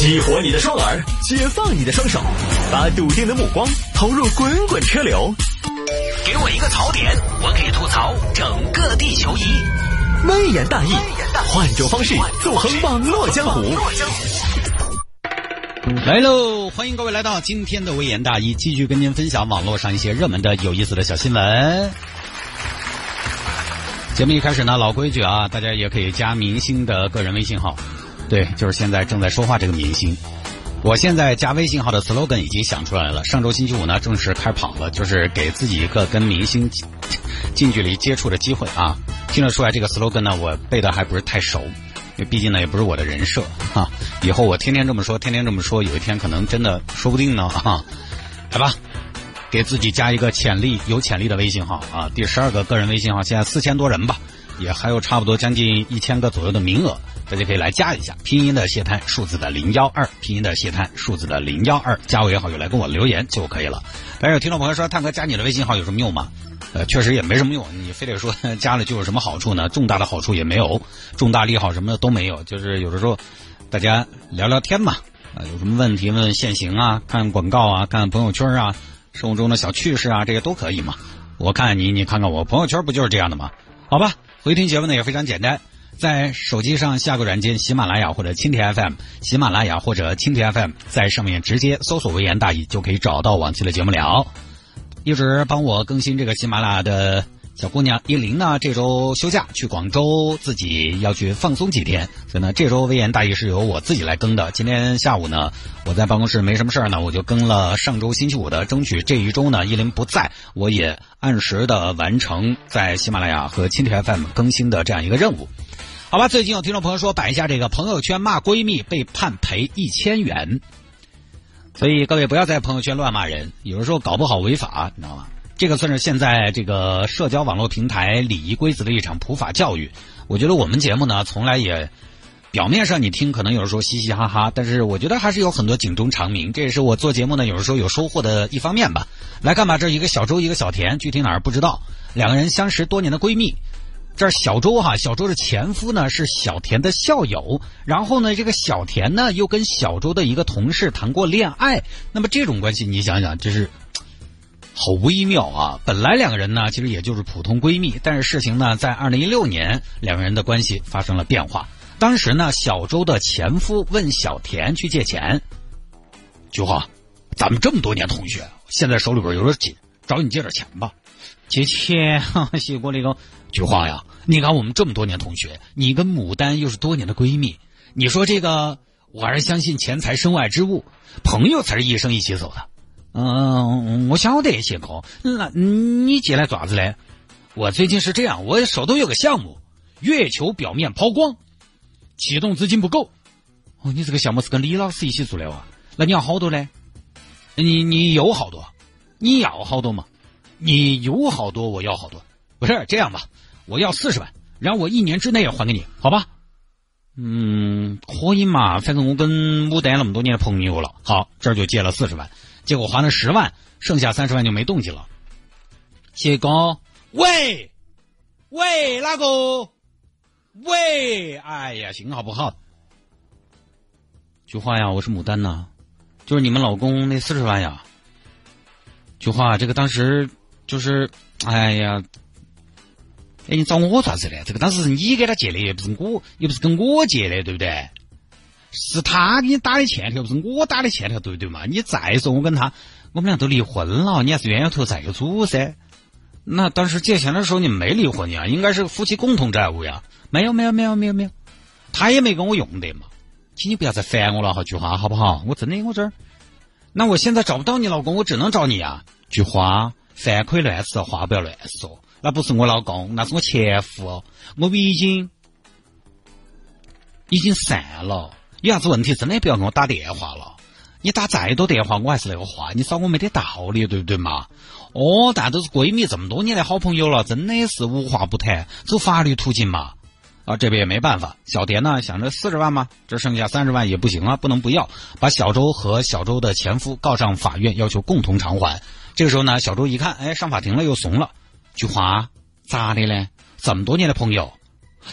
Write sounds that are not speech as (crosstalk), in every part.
激活你的双耳，解放你的双手，把笃定的目光投入滚滚车流。给我一个槽点，我可以吐槽整个地球仪。微言大义，换种方式纵横网络江湖。来喽！欢迎各位来到今天的微言大义，继续跟您分享网络上一些热门的、有意思的小新闻。节目一开始呢，老规矩啊，大家也可以加明星的个人微信号。对，就是现在正在说话这个明星。我现在加微信号的 slogan 已经想出来了。上周星期五呢，正式开跑了，就是给自己一个跟明星近距离接触的机会啊。听得出来，这个 slogan 呢，我背的还不是太熟，因为毕竟呢，也不是我的人设哈。以后我天天这么说，天天这么说，有一天可能真的说不定呢啊。来吧，给自己加一个潜力有潜力的微信号啊。第十二个个人微信号，现在四千多人吧，也还有差不多将近一千个左右的名额。大家可以来加一下拼音的谢探，数字的零幺二，拼音的谢探，数字的零幺二，加我也好友来跟我留言就可以了。但是有听众朋友说，探哥加你的微信号有什么用吗？呃，确实也没什么用，你非得说 (laughs) 加了就有什么好处呢？重大的好处也没有，重大利好什么的都没有，就是有的时候大家聊聊天嘛，啊，有什么问题问现行啊，看广告啊，看朋友圈啊，生活中的小趣事啊，这些都可以嘛。我看你，你看看我，朋友圈不就是这样的吗？好吧，回听节目呢也非常简单。在手机上下个软件，喜马拉雅或者蜻蜓 FM，喜马拉雅或者蜻蜓 FM，在上面直接搜索“微言大义”就可以找到往期的节目了。一直帮我更新这个喜马拉雅的小姑娘依林呢，这周休假去广州，自己要去放松几天，所以呢，这周微言大义是由我自己来更的。今天下午呢，我在办公室没什么事儿呢，我就更了上周星期五的，争取这一周呢，依林不在，我也按时的完成在喜马拉雅和蜻蜓 FM 更新的这样一个任务。好吧，最近有听众朋友说摆一下这个朋友圈骂闺蜜被判赔一千元，所以各位不要在朋友圈乱骂人，有的时候搞不好违法，你知道吗？这个算是现在这个社交网络平台礼仪规则的一场普法教育。我觉得我们节目呢，从来也表面上你听可能有的时候嘻嘻哈哈，但是我觉得还是有很多警钟长鸣。这也是我做节目呢，有的时候有收获的一方面吧。来看吧，这一个小周，一个小田，具体哪儿不知道，两个人相识多年的闺蜜。这小周哈，小周的前夫呢是小田的校友，然后呢，这个小田呢又跟小周的一个同事谈过恋爱，那么这种关系你想想，这是好微妙啊！本来两个人呢其实也就是普通闺蜜，但是事情呢在二零一六年两个人的关系发生了变化。当时呢，小周的前夫问小田去借钱，菊花，咱们这么多年同学，现在手里边有点紧，找你借点钱吧。借钱，谢过那个菊花呀。你看，我们这么多年同学，你跟牡丹又是多年的闺蜜，你说这个，我还是相信钱财身外之物，朋友才是一生一起走的。嗯，我晓得谢哥，那你借来爪子嘞？我最近是这样，我手头有个项目，月球表面抛光，启动资金不够。哦，你这个项目是跟李老师一起做的哇？那你要好多嘞？你你有好多？你要好多吗？你有好多，我要好多。不是这样吧？我要四十万，然后我一年之内要还给你，好吧？嗯，可以嘛？反正我跟牡丹那么多年的朋友了，好，这就借了四十万，结果还了十万，剩下三十万就没动静了。谢哥，喂，喂，哪个？喂，哎呀，信号不好。菊花呀，我是牡丹呐，就是你们老公那四十万呀。菊花，这个当时就是，哎呀。哎，你找我做啥子呢？这个当时是你给他借的，又不是我，又不是跟我借的，对不对？是他给你打的欠条，不是我打的欠条，对不对嘛？你再说我跟他，我们俩都离婚了，你还是冤有头债有主噻。那当时借钱的时候你没离婚呀？应该是夫妻共同债务呀？没有没有没有没有没有，他也没跟我用的嘛。请你不要再烦我了哈，菊花，好不好？我真的我这儿，那我现在找不到你老公，我只能找你啊，菊花。饭可以乱吃，话不要乱说。那不是我老公，那是我前夫。我们已经已经散了。有啥子问题，真的不要给我打电话了。你打再多电话，我还是那个话，你找我没得道理，对不对嘛？哦，但都是闺蜜这么多年的好朋友了，真的是无话不谈，走法律途径嘛。啊，这边也没办法。小田呢，想着四十万嘛，这剩下三十万也不行啊，不能不要，把小周和小周的前夫告上法院，要求共同偿还。这个时候呢，小周一看，哎，上法庭了，又怂了。菊花，咋的嘞？这么多年的朋友，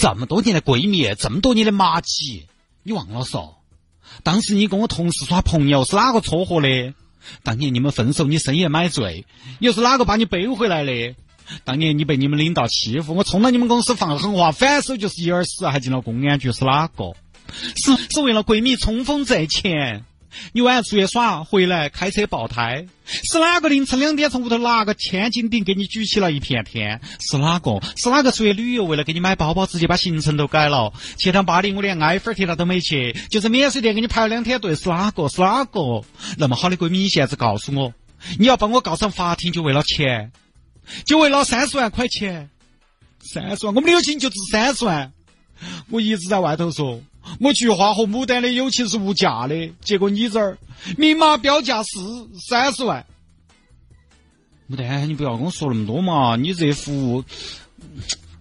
这么多年的闺蜜，这么多年的马吉，你忘了嗦？当时你跟我同事耍朋友是哪个撮合的？当年你们分手，你深夜买醉，又是哪个把你背回来的？(laughs) 当年你被你们领导欺负，我冲到你们公司放狠话，反手就是一耳屎，还进了公安局，是哪个？是是为了闺蜜冲锋在前。你晚上出去耍回来开车爆胎，是哪个凌晨两点从屋头拿个千斤顶给你举起了一片天？是哪个？是哪个出去旅游为了给你买包包，直接把行程都改了？去趟巴黎我连埃菲尔铁塔都没去，就是免税店给你排了两天队，是哪个？是哪个？那么好的闺蜜，你现在告诉我，你要把我告上法庭，就为了钱？就为了三十万块钱？三十万？我们的友情就值三十万？我一直在外头说。我菊花和牡丹的友情是无价的，结果你这儿明码标价是三十万。牡丹，你不要跟我说那么多嘛，你这服务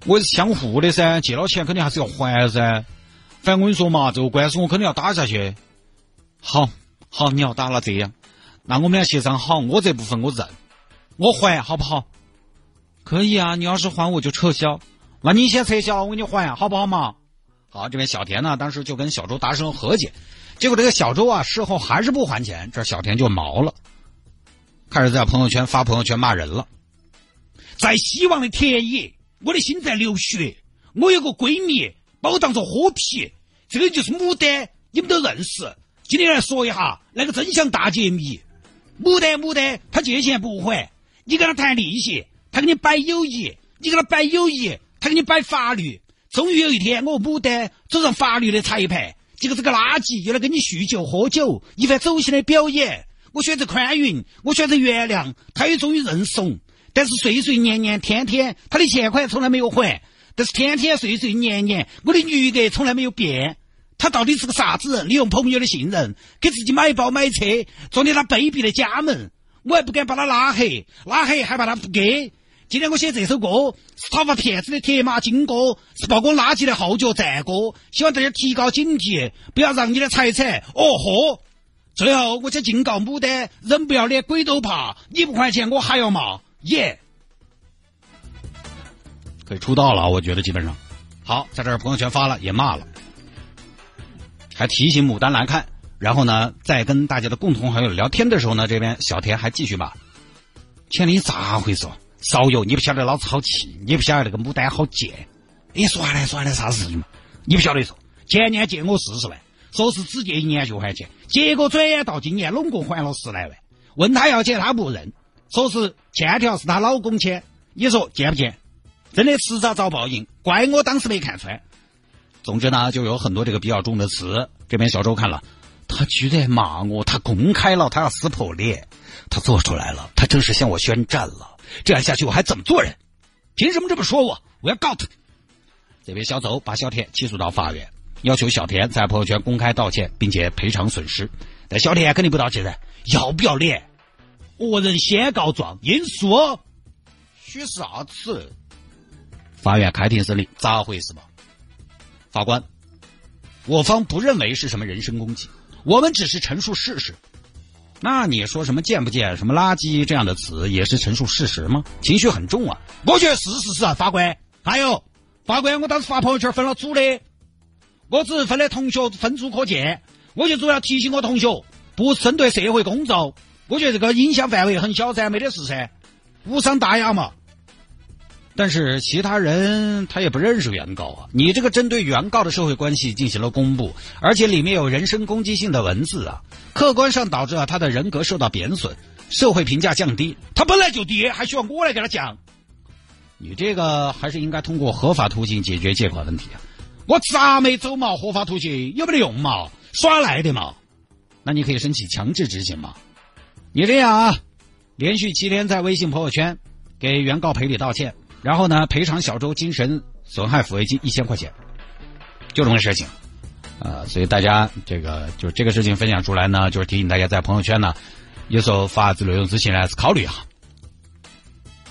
我是相互的噻，借了钱肯定还是要还噻。反正我跟你说嘛，这个官司我肯定要打下去。好，好，你要打了这样，那我们俩协商好，我这部分我认，我还好不好？可以啊，你要是还我就撤销，那你先撤销，我给你还，好不好嘛？好，这边小田呢，当时就跟小周达成和解，结果这个小周啊，事后还是不还钱，这小田就毛了，开始在朋友圈发朋友圈骂人了。在希望的田野，我的心在流血。我有个闺蜜把我当做豁皮，这个就是牡丹，你们都认识。今天来说一下那个真相大揭秘。牡丹，牡丹，他借钱不还，你跟他谈利息，他给你摆友谊；你跟他摆友谊，他给你摆法律。终于有一天，我牡丹走上法律的裁判，结果这个垃圾又来跟你酗酒喝酒，一番走心的表演。我选择宽允，我选择原谅，他也终于认怂。但是岁岁年年天天，他的欠款从来没有还。但是天天岁岁年年，我的余额从来没有变。他到底是个啥子人？利用朋友的信任，给自己买包买车，撞进他卑鄙的家门。我还不敢把他拉黑，拉黑害怕他不给。今天我写这首歌是讨伐骗子的铁马金歌，是曝光垃圾的号角战歌。希望大家提高警惕，不要让你的财产哦豁。最后，我再警告牡丹：人不要脸，鬼都怕。你不还钱，我还要骂。耶，可以出道了，我觉得基本上。好，在这儿朋友圈发了，也骂了，还提醒牡丹来看。然后呢，在跟大家的共同好友聊天的时候呢，这边小田还继续骂：千里咋回事？少有，你不晓得老子好气，你不晓得那个牡丹好贱。你说来说来啥事情嘛？你不晓得说，前年借我四十万，说是只借一年就还钱，结果转眼到今年拢共还了十来万。问他要钱，他不认，说是欠条是他老公签。你说贱不贱？真的迟早遭报应，怪我当时没看穿。总之呢，就有很多这个比较重的词。这边小周看了，他居然骂我，他公开了，他要撕破脸，他做出来了，他正式向我宣战了。这样下去我还怎么做人？凭什么这么说我？我要告他！这边小周把小田起诉到法院，要求小田在朋友圈公开道歉，并且赔偿损失。但小田肯定不道歉噻，要不要脸？恶人先告状，应诉。许啥子？法院开庭审理，咋回事嘛？法官，我方不认为是什么人身攻击，我们只是陈述事实。那你说什么贱不贱，什么垃圾这样的词，也是陈述事实吗？情绪很重啊！我觉得是事实啊，法官。还有，法官，我当时发朋友圈分了组的，我只是分的同学分组可见，我就主要提醒我同学不针对社会公众。我觉得这个影响范围很小噻，没得事噻，无伤大雅嘛。但是其他人他也不认识原告啊，你这个针对原告的社会关系进行了公布，而且里面有人身攻击性的文字啊，客观上导致了他的人格受到贬损，社会评价降低。他本来就低，还需要我来给他讲？你这个还是应该通过合法途径解决借款问题啊！我咋没走嘛？合法途径有没得用嘛？耍赖的嘛？那你可以申请强制执行嘛？你这样啊，连续七天在微信朋友圈给原告赔礼道歉。然后呢，赔偿小周精神损害抚慰金一千块钱，就这么个事情，啊，所以大家这个就是这个事情分享出来呢，就是提醒大家在朋友圈呢，有所发自内容之前呢，考虑啊。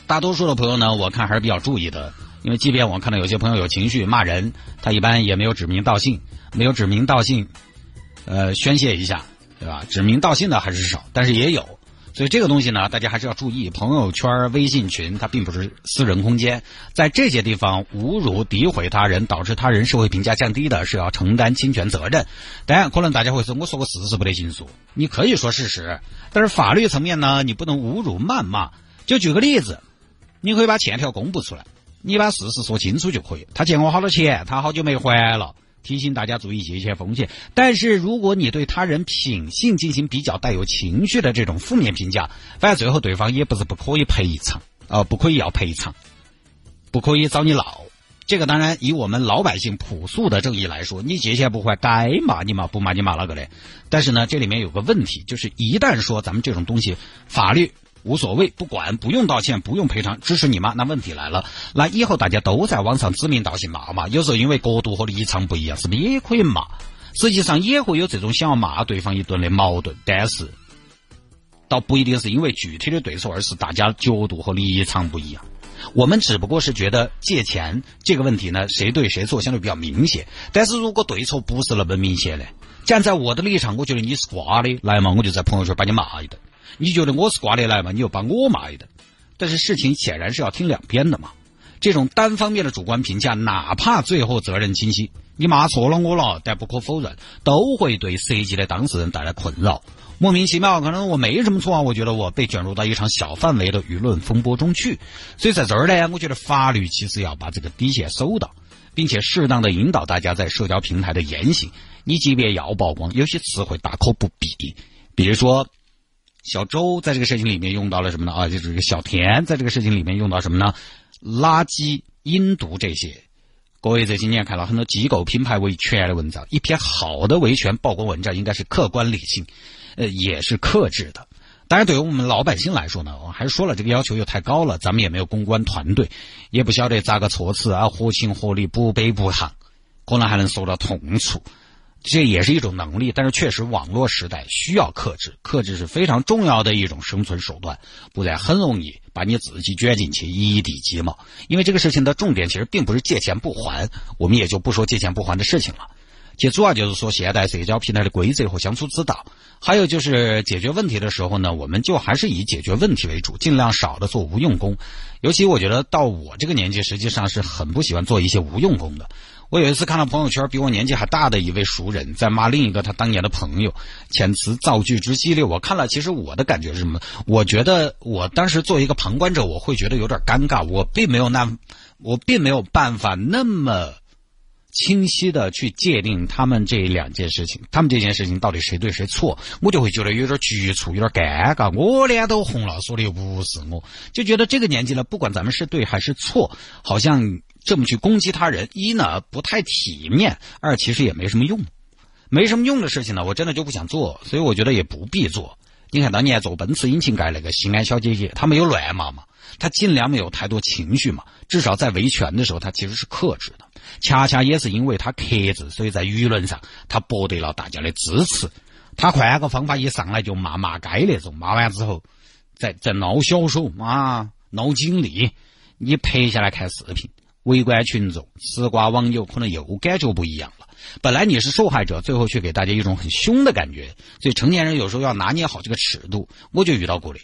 大多数的朋友呢，我看还是比较注意的，因为即便我看到有些朋友有情绪骂人，他一般也没有指名道姓，没有指名道姓，呃，宣泄一下，对吧？指名道姓的还是少，但是也有。所以这个东西呢，大家还是要注意。朋友圈、微信群，它并不是私人空间，在这些地方侮辱、诋毁他人，导致他人社会评价降低的，是要承担侵权责任。当然，可能大家会说，我说个事实不得行说，你可以说事实，但是法律层面呢，你不能侮辱、谩骂。就举个例子，你可以把欠条公布出来，你把事实说清楚就可以。他欠我好多钱，他好久没还了。提醒大家注意借钱风险，但是如果你对他人品性进行比较带有情绪的这种负面评价，反正最后对方也不是不可以赔偿，啊，不可以要赔偿，不可以找你闹。这个当然以我们老百姓朴素的正义来说，你借钱不还，该骂你骂，不骂你骂哪个嘞？但是呢，这里面有个问题，就是一旦说咱们这种东西，法律。无所谓，不管，不用道歉，不用赔偿，支持你妈。那问题来了，那以后大家都在网上指名道姓骂嘛？有时候因为角度和立场不一样，是不是也可以骂？实际上也会有这种想要骂对方一顿的矛盾，但是倒不一定是因为具体的对错，而是大家角度和立场不一样。我们只不过是觉得借钱这个问题呢，谁对谁错相对比较明显。但是如果对错不是那么明显的，站在我的立场，我觉得你是瓜的，来嘛，我就在朋友圈把你骂一顿。你觉得我是瓜的来嘛？你又把我骂一顿，但是事情显然是要听两边的嘛。这种单方面的主观评价，哪怕最后责任清晰，你骂错了我了，但不可否认，都会对涉及的当事人带来困扰。莫名其妙，可能我没什么错啊，我觉得我被卷入到一场小范围的舆论风波中去。所以在这儿呢，我觉得法律其实要把这个底线收到，并且适当的引导大家在社交平台的言行。你即便要曝光，有些词汇大可不必，比如说。小周在这个事情里面用到了什么呢？啊，就是这个小田在这个事情里面用到什么呢？垃圾、阴毒这些。各位在今年看了很多机构品牌维权的文章，一篇好的维权曝光文章应该是客观理性，呃，也是克制的。当然，对于我们老百姓来说呢，我还是说了，这个要求又太高了，咱们也没有公关团队，也不晓得咋个措辞啊，合情合理，不卑不亢，可能还能受到痛处。这也是一种能力，但是确实网络时代需要克制，克制是非常重要的一种生存手段，不然很容易把你自己卷进去，一地鸡毛。因为这个事情的重点其实并不是借钱不还，我们也就不说借钱不还的事情了。其实主要就是说现代社交平台的规则和相处之道，还有就是解决问题的时候呢，我们就还是以解决问题为主，尽量少的做无用功。尤其我觉得到我这个年纪，实际上是很不喜欢做一些无用功的。我有一次看到朋友圈，比我年纪还大的一位熟人在骂另一个他当年的朋友，遣词造句之激烈。我看了，其实我的感觉是什么？我觉得我当时作为一个旁观者，我会觉得有点尴尬。我并没有那，我并没有办法那么清晰的去界定他们这两件事情，他们这件事情到底谁对谁错，我就会觉得有点局促，有点尴尬。我脸都红了，说的又不是我，就觉得这个年纪了，不管咱们是对还是错，好像。这么去攻击他人，一呢不太体面，二其实也没什么用，没什么用的事情呢，我真的就不想做，所以我觉得也不必做。你看当年做奔驰引擎盖那个西安小姐姐，她没有乱骂嘛，她尽量没有太多情绪嘛，至少在维权的时候，她其实是克制的。恰恰也是因为她克制，所以在舆论上她博得了大家的支持。她换个方法一上来就骂骂街那种，骂完之后再再闹销售啊，闹经理，你拍下来看视频。围观群众、吃瓜网友可能又感觉不一样了。本来你是受害者，最后却给大家一种很凶的感觉。所以成年人有时候要拿捏好这个尺度。我就遇到过了。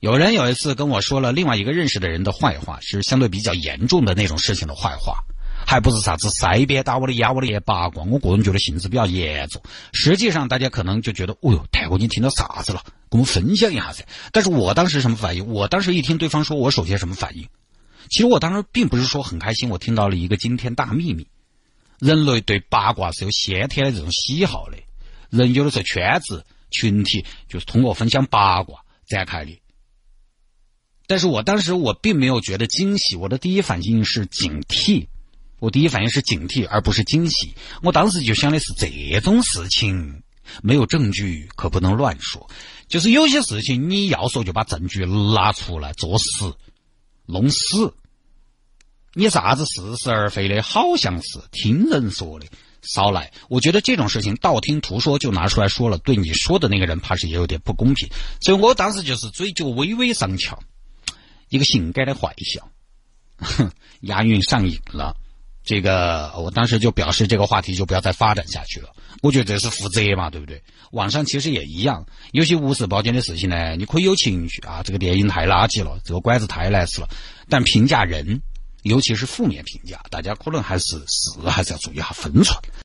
有人有一次跟我说了另外一个认识的人的坏话，是相对比较严重的那种事情的坏话，还不是啥子塞边打我的牙我的也八卦。我个人觉得性质比较严重。实际上大家可能就觉得，哦哟，太过你听到啥子了？跟我们分享一下噻。但是我当时什么反应？我当时一听对方说我首先什么反应？其实我当时并不是说很开心，我听到了一个惊天大秘密：人类对八卦是有先天的这种喜好的。人有的时候圈子群体就是通过分享八卦展开的。但是我当时我并没有觉得惊喜，我的第一反应是警惕。我第一反应是警惕，而不是惊喜。我当时就想的是这种事情没有证据可不能乱说，就是有些事情你要说就把证据拿出来作实。弄死你啥子似是而非的，好像是听人说的，少来。我觉得这种事情道听途说就拿出来说了，对你说的那个人怕是也有点不公平。所以我当时就是嘴角微微上翘，一个性感的坏笑，哼，(laughs) 押韵上瘾了。这个我当时就表示这个话题就不要再发展下去了。我觉得这是负责嘛，对不对？网上其实也一样，有些无事包间的事情呢，你可以有情绪啊，这个电影太垃圾了，这个馆子太难吃了，但评价人，尤其是负面评价，大家可能还是是还是要注意下分寸。